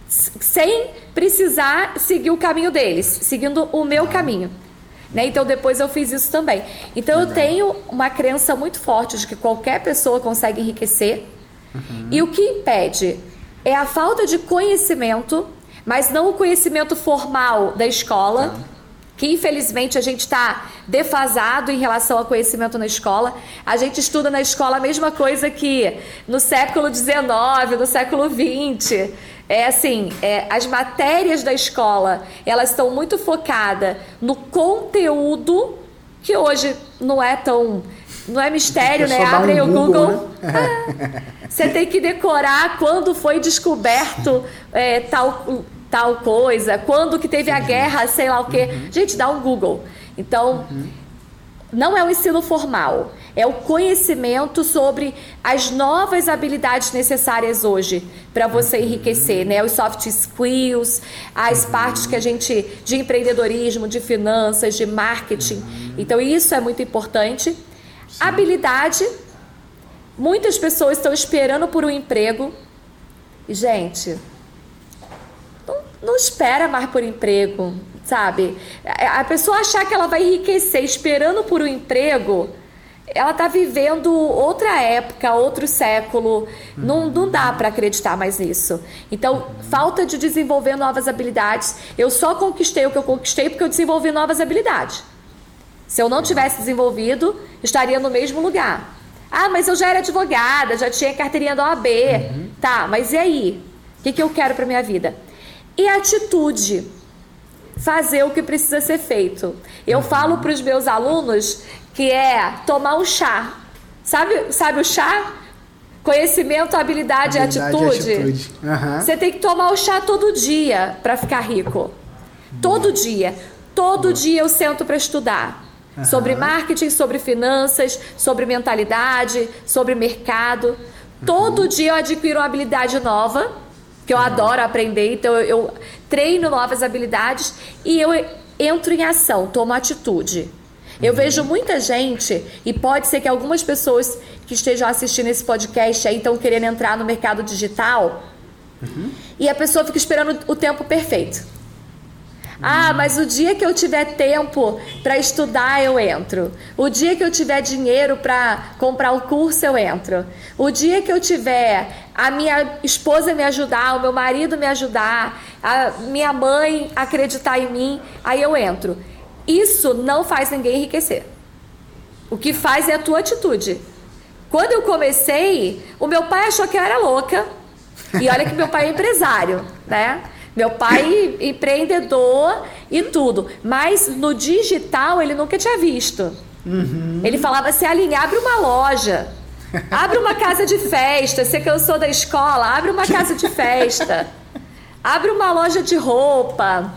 sem precisar seguir o caminho deles, seguindo o meu caminho. Né? Então depois eu fiz isso também. Então Legal. eu tenho uma crença muito forte de que qualquer pessoa consegue enriquecer. Uhum. E o que impede é a falta de conhecimento, mas não o conhecimento formal da escola. Tá que infelizmente a gente está defasado em relação ao conhecimento na escola. A gente estuda na escola a mesma coisa que no século XIX, no século XX. É assim, é, as matérias da escola elas estão muito focadas no conteúdo que hoje não é tão não é mistério, né? Abre um o Google. Google. Né? Ah, você tem que decorar quando foi descoberto é, tal tal coisa, quando que teve a guerra, sei lá o quê. Uhum. Gente, dá um Google. Então, uhum. não é o ensino formal, é o conhecimento sobre as novas habilidades necessárias hoje para você enriquecer, né? Os soft skills, as partes que a gente de empreendedorismo, de finanças, de marketing. Então, isso é muito importante. Sim. Habilidade. Muitas pessoas estão esperando por um emprego. Gente, não espera mais por emprego, sabe? A pessoa achar que ela vai enriquecer esperando por um emprego, ela está vivendo outra época, outro século. Não, não dá para acreditar mais nisso. Então, falta de desenvolver novas habilidades. Eu só conquistei o que eu conquistei porque eu desenvolvi novas habilidades. Se eu não tivesse desenvolvido, estaria no mesmo lugar. Ah, mas eu já era advogada, já tinha carteirinha da OAB. Uhum. Tá, mas e aí? O que, que eu quero para minha vida? E atitude. Fazer o que precisa ser feito. Eu falo para os meus alunos que é tomar um chá. Sabe, sabe o chá? Conhecimento, habilidade, habilidade atitude. atitude. Uhum. Você tem que tomar o chá todo dia para ficar rico. Todo dia. Todo dia eu sento para estudar. Uhum. Sobre marketing, sobre finanças, sobre mentalidade, sobre mercado. Todo uhum. dia eu adquiro uma habilidade nova que eu adoro aprender, então eu, eu treino novas habilidades e eu entro em ação, tomo atitude. Eu uhum. vejo muita gente, e pode ser que algumas pessoas que estejam assistindo esse podcast aí estão querendo entrar no mercado digital, uhum. e a pessoa fica esperando o tempo perfeito. Ah, mas o dia que eu tiver tempo para estudar, eu entro. O dia que eu tiver dinheiro para comprar o curso, eu entro. O dia que eu tiver a minha esposa me ajudar, o meu marido me ajudar, a minha mãe acreditar em mim, aí eu entro. Isso não faz ninguém enriquecer. O que faz é a tua atitude. Quando eu comecei, o meu pai achou que eu era louca. E olha que meu pai é empresário, né? Meu pai empreendedor e tudo. Mas no digital ele nunca tinha visto. Uhum. Ele falava assim, Aline, abre uma loja. Abre uma casa de festa. Você cansou da escola? Abre uma casa de festa. Abre uma loja de roupa.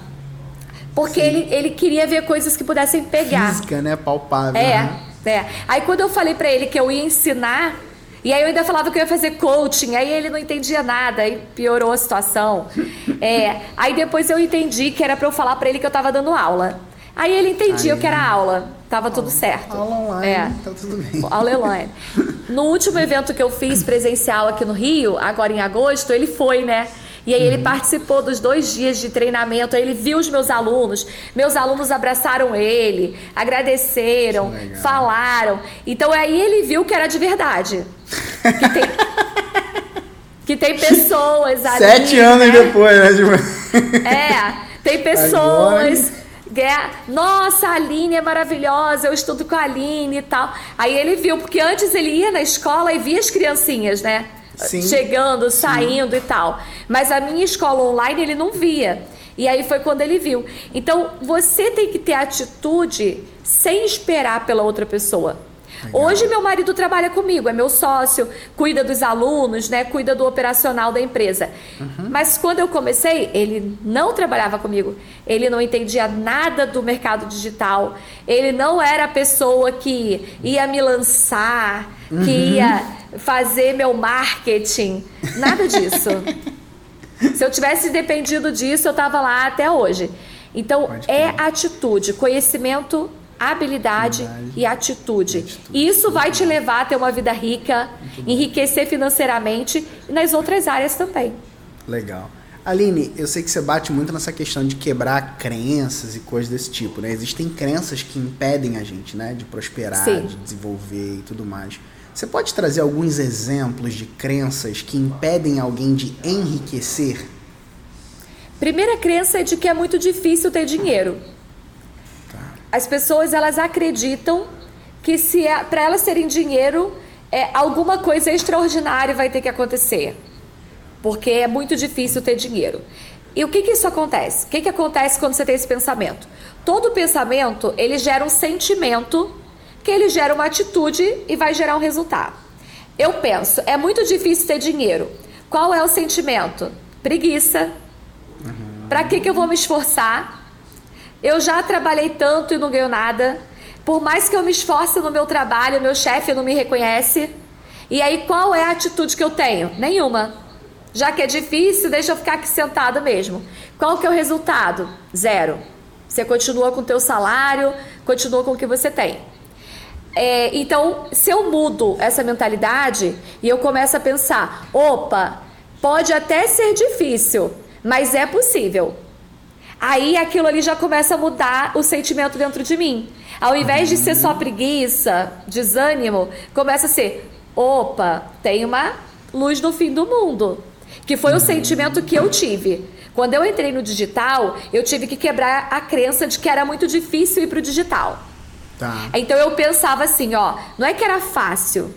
Porque ele, ele queria ver coisas que pudessem pegar. Física, né? Palpável. É, né? é. Aí quando eu falei para ele que eu ia ensinar e aí eu ainda falava que eu ia fazer coaching, aí ele não entendia nada, aí piorou a situação. É, aí depois eu entendi que era para eu falar para ele que eu estava dando aula. Aí ele entendia o que era aula, tava aula, tudo certo. Aula online, é. tá tudo bem. Aula online. No último evento que eu fiz presencial aqui no Rio, agora em agosto, ele foi, né? E aí ele uhum. participou dos dois dias de treinamento, aí ele viu os meus alunos, meus alunos abraçaram ele, agradeceram, falaram. Então aí ele viu que era de verdade. Que tem, que tem pessoas ali. Sete anos né? depois, né? É, tem pessoas. É, nossa, a Aline é maravilhosa, eu estudo com a Aline e tal. Aí ele viu, porque antes ele ia na escola e via as criancinhas, né? Sim. chegando, saindo Sim. e tal. Mas a minha escola online ele não via. E aí foi quando ele viu. Então, você tem que ter atitude sem esperar pela outra pessoa. Legal. Hoje meu marido trabalha comigo, é meu sócio, cuida dos alunos, né, cuida do operacional da empresa. Uhum. Mas quando eu comecei, ele não trabalhava comigo. Ele não entendia nada do mercado digital. Ele não era a pessoa que ia me lançar, uhum. que ia fazer meu marketing, nada disso. Se eu tivesse dependido disso, eu estava lá até hoje. Então, é atitude, conhecimento, habilidade, e atitude. atitude. E isso vai te levar a ter uma vida rica, enriquecer financeiramente e nas outras áreas também. Legal. Aline, eu sei que você bate muito nessa questão de quebrar crenças e coisas desse tipo, né? Existem crenças que impedem a gente, né, de prosperar, Sim. de desenvolver e tudo mais. Você pode trazer alguns exemplos de crenças que impedem alguém de enriquecer? Primeira crença é de que é muito difícil ter dinheiro. As pessoas elas acreditam que se é, para elas terem dinheiro, é, alguma coisa extraordinária vai ter que acontecer, porque é muito difícil ter dinheiro. E o que, que isso acontece? O que, que acontece quando você tem esse pensamento? Todo pensamento ele gera um sentimento que ele gera uma atitude e vai gerar um resultado. Eu penso, é muito difícil ter dinheiro. Qual é o sentimento? Preguiça. Uhum. Para que, que eu vou me esforçar? Eu já trabalhei tanto e não ganho nada. Por mais que eu me esforce no meu trabalho, meu chefe não me reconhece. E aí, qual é a atitude que eu tenho? Nenhuma. Já que é difícil, deixa eu ficar aqui sentado mesmo. Qual que é o resultado? Zero. Você continua com o teu salário, continua com o que você tem. É, então, se eu mudo essa mentalidade e eu começo a pensar, opa, pode até ser difícil, mas é possível. Aí aquilo ali já começa a mudar o sentimento dentro de mim. Ao invés de ser só preguiça, desânimo, começa a ser, opa, tem uma luz no fim do mundo. Que foi o sentimento que eu tive. Quando eu entrei no digital, eu tive que quebrar a crença de que era muito difícil ir para o digital. Tá. Então eu pensava assim, ó, não é que era fácil,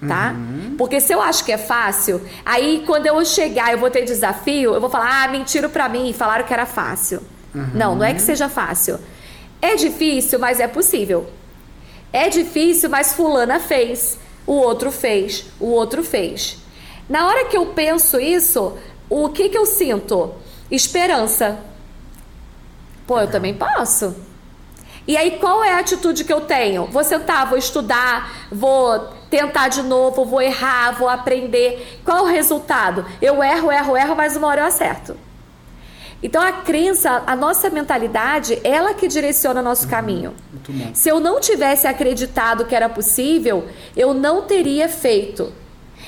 tá? Uhum. Porque se eu acho que é fácil, aí quando eu chegar, eu vou ter desafio, eu vou falar, ah, mentiram para mim, falaram que era fácil. Uhum. Não, não é que seja fácil. É difícil, mas é possível. É difícil, mas fulana fez, o outro fez, o outro fez. Na hora que eu penso isso, o que que eu sinto? Esperança. Pô, eu também posso. E aí, qual é a atitude que eu tenho? Vou sentar, vou estudar, vou tentar de novo, vou errar, vou aprender. Qual o resultado? Eu erro, erro, erro, mas uma hora eu acerto. Então a crença, a nossa mentalidade, ela que direciona o nosso uhum, caminho. Se eu não tivesse acreditado que era possível, eu não teria feito.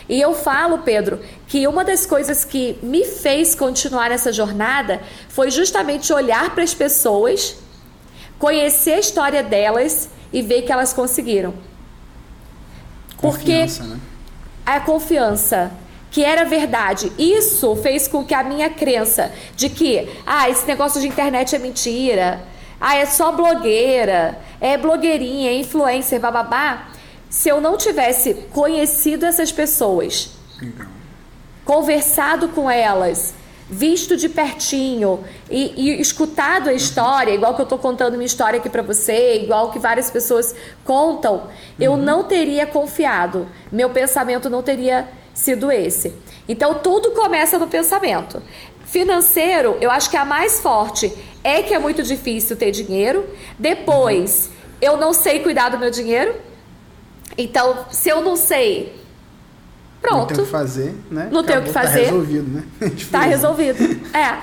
E eu falo, Pedro, que uma das coisas que me fez continuar essa jornada foi justamente olhar para as pessoas conhecer a história delas e ver que elas conseguiram. Confiança, Porque né? a confiança que era verdade. Isso fez com que a minha crença de que, ah, esse negócio de internet é mentira, ah, é só blogueira, é blogueirinha, é influencer, bababá. Se eu não tivesse conhecido essas pessoas, Legal. conversado com elas, visto de pertinho e, e escutado a história, igual que eu estou contando minha história aqui para você, igual que várias pessoas contam, eu uhum. não teria confiado. Meu pensamento não teria sido esse. Então tudo começa no pensamento. Financeiro, eu acho que a mais forte é que é muito difícil ter dinheiro. Depois, uhum. eu não sei cuidar do meu dinheiro. Então, se eu não sei Pronto. Não tem o que fazer, né? Não tem o que tá fazer. Tá resolvido, né? tá resolvido. É.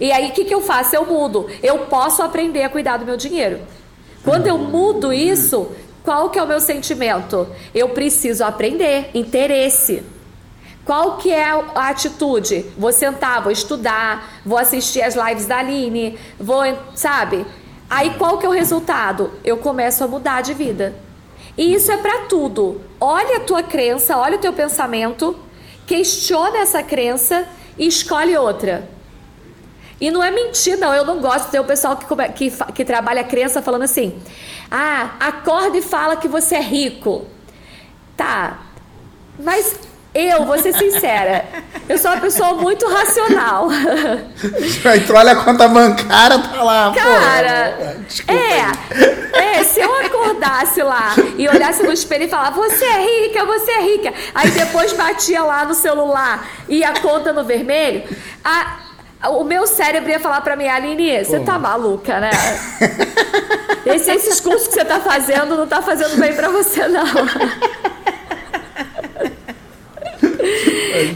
E aí, o que, que eu faço? Eu mudo. Eu posso aprender a cuidar do meu dinheiro. Quando eu mudo isso, qual que é o meu sentimento? Eu preciso aprender, interesse. Qual que é a atitude? Vou sentar, vou estudar, vou assistir as lives da Aline, vou, sabe? Aí qual que é o resultado? Eu começo a mudar de vida. E isso é para tudo. Olha a tua crença, olha o teu pensamento, questiona essa crença e escolhe outra. E não é mentira, não. Eu não gosto de ter o pessoal que, que, que trabalha a crença falando assim: ah, acorda e fala que você é rico. Tá, mas Eu, vou ser sincera, eu sou uma pessoa muito racional. Tu olha a conta bancária, tá lá. Cara, pô, é, é, se eu acordasse lá e olhasse no espelho e falar, você é rica, você é rica. Aí depois batia lá no celular e a conta no vermelho, a, o meu cérebro ia falar pra mim, Aline, você tá maluca, né? Esse, esses cursos que você tá fazendo não tá fazendo bem pra você, não.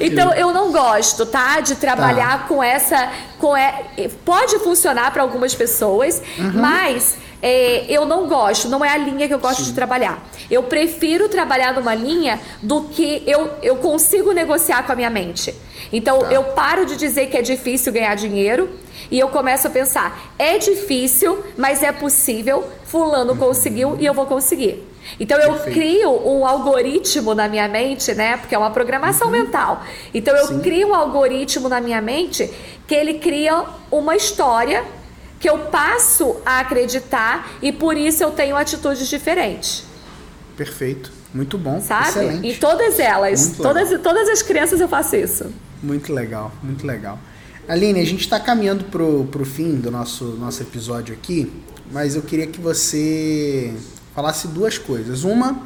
Então eu não gosto, tá? De trabalhar tá. com essa. Com e, pode funcionar para algumas pessoas, uhum. mas é, eu não gosto, não é a linha que eu gosto Sim. de trabalhar. Eu prefiro trabalhar numa linha do que eu, eu consigo negociar com a minha mente. Então tá. eu paro de dizer que é difícil ganhar dinheiro e eu começo a pensar: é difícil, mas é possível. Fulano conseguiu e eu vou conseguir. Então eu Perfeito. crio um algoritmo na minha mente, né? Porque é uma programação uhum. mental. Então eu Sim. crio um algoritmo na minha mente que ele cria uma história que eu passo a acreditar e por isso eu tenho atitudes diferentes. Perfeito. Muito bom. Sabe? Excelente. E todas elas, todas, todas as crianças eu faço isso. Muito legal, muito legal. Aline, a gente está caminhando pro, pro fim do nosso, nosso episódio aqui, mas eu queria que você falasse duas coisas. Uma,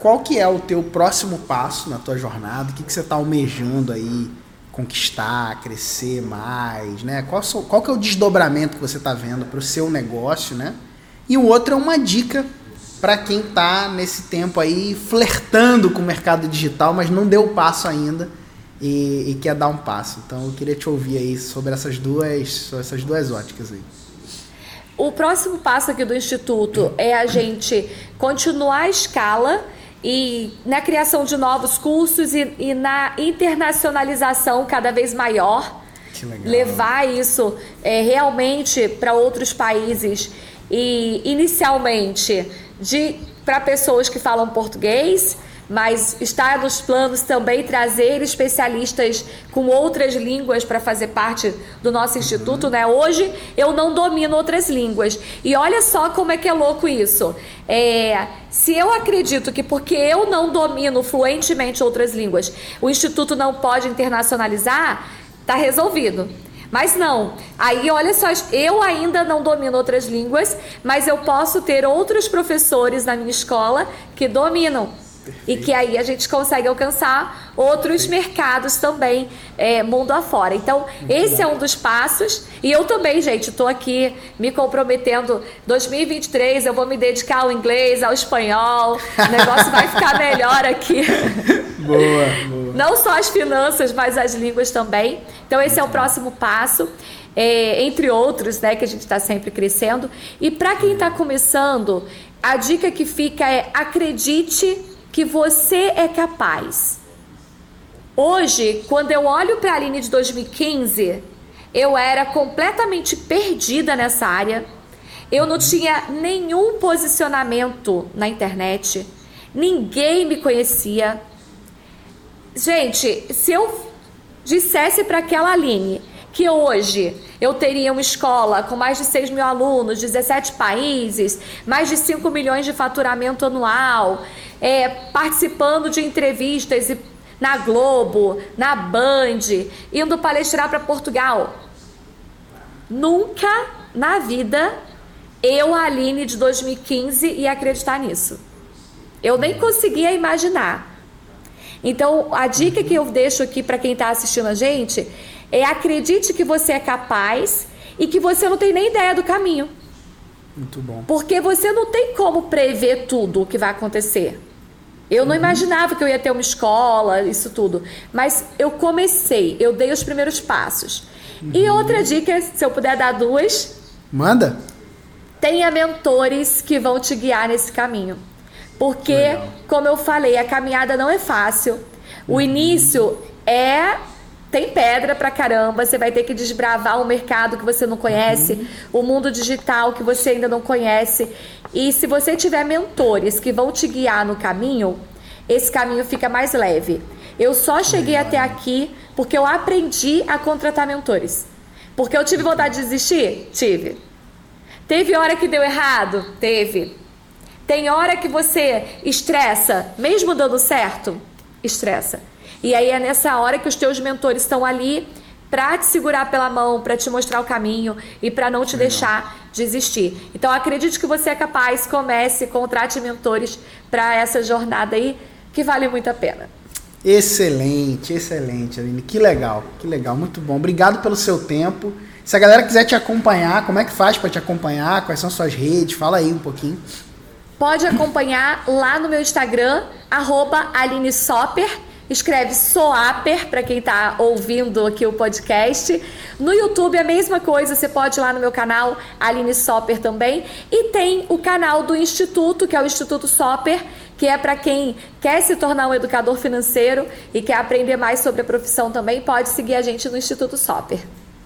qual que é o teu próximo passo na tua jornada? O que, que você está almejando aí conquistar, crescer mais, né? Qual, qual que é o desdobramento que você está vendo para o seu negócio, né? E o outro é uma dica para quem está nesse tempo aí flertando com o mercado digital, mas não deu o passo ainda e, e, quer dar um passo. Então eu queria te ouvir aí sobre essas duas, sobre essas duas óticas aí. O próximo passo aqui do Instituto é a gente continuar a escala e na criação de novos cursos e, e na internacionalização cada vez maior. Levar isso é, realmente para outros países e inicialmente de para pessoas que falam português mas está nos planos também trazer especialistas com outras línguas para fazer parte do nosso instituto, né? Hoje eu não domino outras línguas. E olha só como é que é louco isso. É, se eu acredito que porque eu não domino fluentemente outras línguas, o instituto não pode internacionalizar, tá resolvido. Mas não. Aí, olha só, eu ainda não domino outras línguas, mas eu posso ter outros professores na minha escola que dominam. E que aí a gente consegue alcançar outros mercados também, é, mundo afora. Então, Muito esse é um dos passos. E eu também, gente, estou aqui me comprometendo. 2023 eu vou me dedicar ao inglês, ao espanhol. O negócio vai ficar melhor aqui. Boa, boa. Não só as finanças, mas as línguas também. Então, esse é o próximo passo. É, entre outros, né, que a gente está sempre crescendo. E para quem está começando, a dica que fica é acredite que você é capaz. Hoje, quando eu olho para a Aline de 2015, eu era completamente perdida nessa área. Eu não tinha nenhum posicionamento na internet. Ninguém me conhecia. Gente, se eu dissesse para aquela Aline que hoje eu teria uma escola com mais de 6 mil alunos, 17 países, mais de 5 milhões de faturamento anual, é, participando de entrevistas na Globo, na Band, indo palestrar para Portugal. Nunca na vida eu, a Aline de 2015, ia acreditar nisso. Eu nem conseguia imaginar. Então, a dica que eu deixo aqui para quem está assistindo a gente é acredite que você é capaz e que você não tem nem ideia do caminho. Muito bom. Porque você não tem como prever tudo o que vai acontecer. Eu não imaginava que eu ia ter uma escola, isso tudo. Mas eu comecei, eu dei os primeiros passos. Uhum. E outra dica, se eu puder dar duas. Manda. Tenha mentores que vão te guiar nesse caminho. Porque, Legal. como eu falei, a caminhada não é fácil. O uhum. início é tem pedra pra caramba, você vai ter que desbravar um mercado que você não conhece, uhum. o mundo digital que você ainda não conhece. E se você tiver mentores que vão te guiar no caminho, esse caminho fica mais leve. Eu só cheguei até aqui porque eu aprendi a contratar mentores. Porque eu tive vontade de desistir? Tive. Teve hora que deu errado? Teve. Tem hora que você estressa, mesmo dando certo? Estressa. E aí é nessa hora que os teus mentores estão ali para te segurar pela mão, para te mostrar o caminho e para não te Legal. deixar desistir. Então acredite que você é capaz, comece, contrate mentores para essa jornada aí que vale muito a pena. Excelente, excelente, Aline. Que legal, que legal, muito bom. Obrigado pelo seu tempo. Se a galera quiser te acompanhar, como é que faz para te acompanhar? Quais são suas redes? Fala aí um pouquinho. Pode acompanhar lá no meu Instagram, arroba Aline Soper escreve Soaper para quem está ouvindo aqui o podcast. No YouTube é a mesma coisa, você pode ir lá no meu canal, Aline Soper também. E tem o canal do Instituto, que é o Instituto Soper, que é para quem quer se tornar um educador financeiro e quer aprender mais sobre a profissão também, pode seguir a gente no Instituto Soper.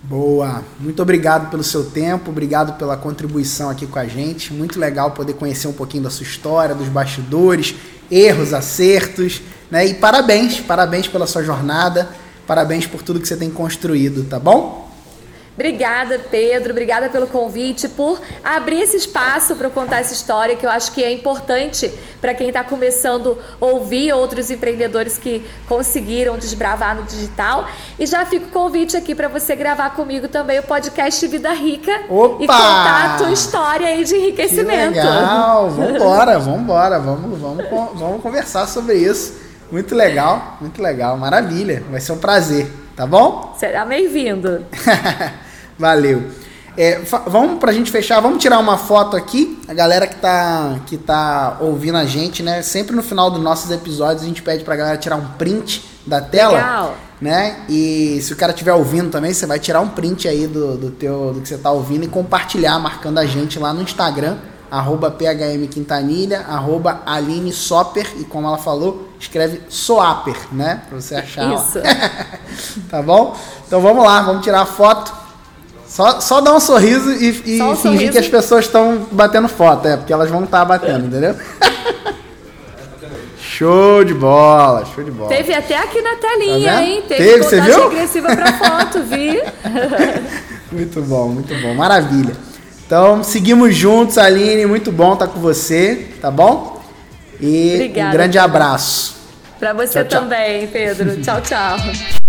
Boa, muito obrigado pelo seu tempo, obrigado pela contribuição aqui com a gente. Muito legal poder conhecer um pouquinho da sua história, dos bastidores, erros, acertos. Né? E parabéns, parabéns pela sua jornada, parabéns por tudo que você tem construído, tá bom? Obrigada, Pedro. Obrigada pelo convite, por abrir esse espaço para eu contar essa história que eu acho que é importante para quem está começando a ouvir outros empreendedores que conseguiram desbravar no digital. E já fica o convite aqui para você gravar comigo também o podcast Vida Rica Opa! e contar a tua história aí de enriquecimento. Que legal, vambora, vambora, vamos, vamos, vamos conversar sobre isso. Muito legal, muito legal, maravilha. Vai ser um prazer, tá bom? Será bem-vindo. Valeu. É, vamos pra gente fechar, vamos tirar uma foto aqui. A galera que tá, que tá ouvindo a gente, né? Sempre no final dos nossos episódios a gente pede pra galera tirar um print da tela. Legal. Né? E se o cara estiver ouvindo também, você vai tirar um print aí do, do, teu, do que você tá ouvindo e compartilhar, marcando a gente lá no Instagram, arroba PHM Quintanilha, arroba Aline Soper, e como ela falou, escreve Soaper, né? Pra você achar. Isso. tá bom? Então vamos lá, vamos tirar a foto. Só, só dar um sorriso e, e um fingir sorriso. que as pessoas estão batendo foto, é, porque elas vão estar tá batendo, entendeu? show de bola, show de bola. Teve até aqui na telinha, tá hein? Teve, Teve você viu? regressiva pra foto, vi? muito bom, muito bom, maravilha. Então, seguimos juntos, Aline, muito bom estar com você, tá bom? E Obrigada, um grande abraço. Para você tchau, tchau. também, Pedro. tchau, tchau.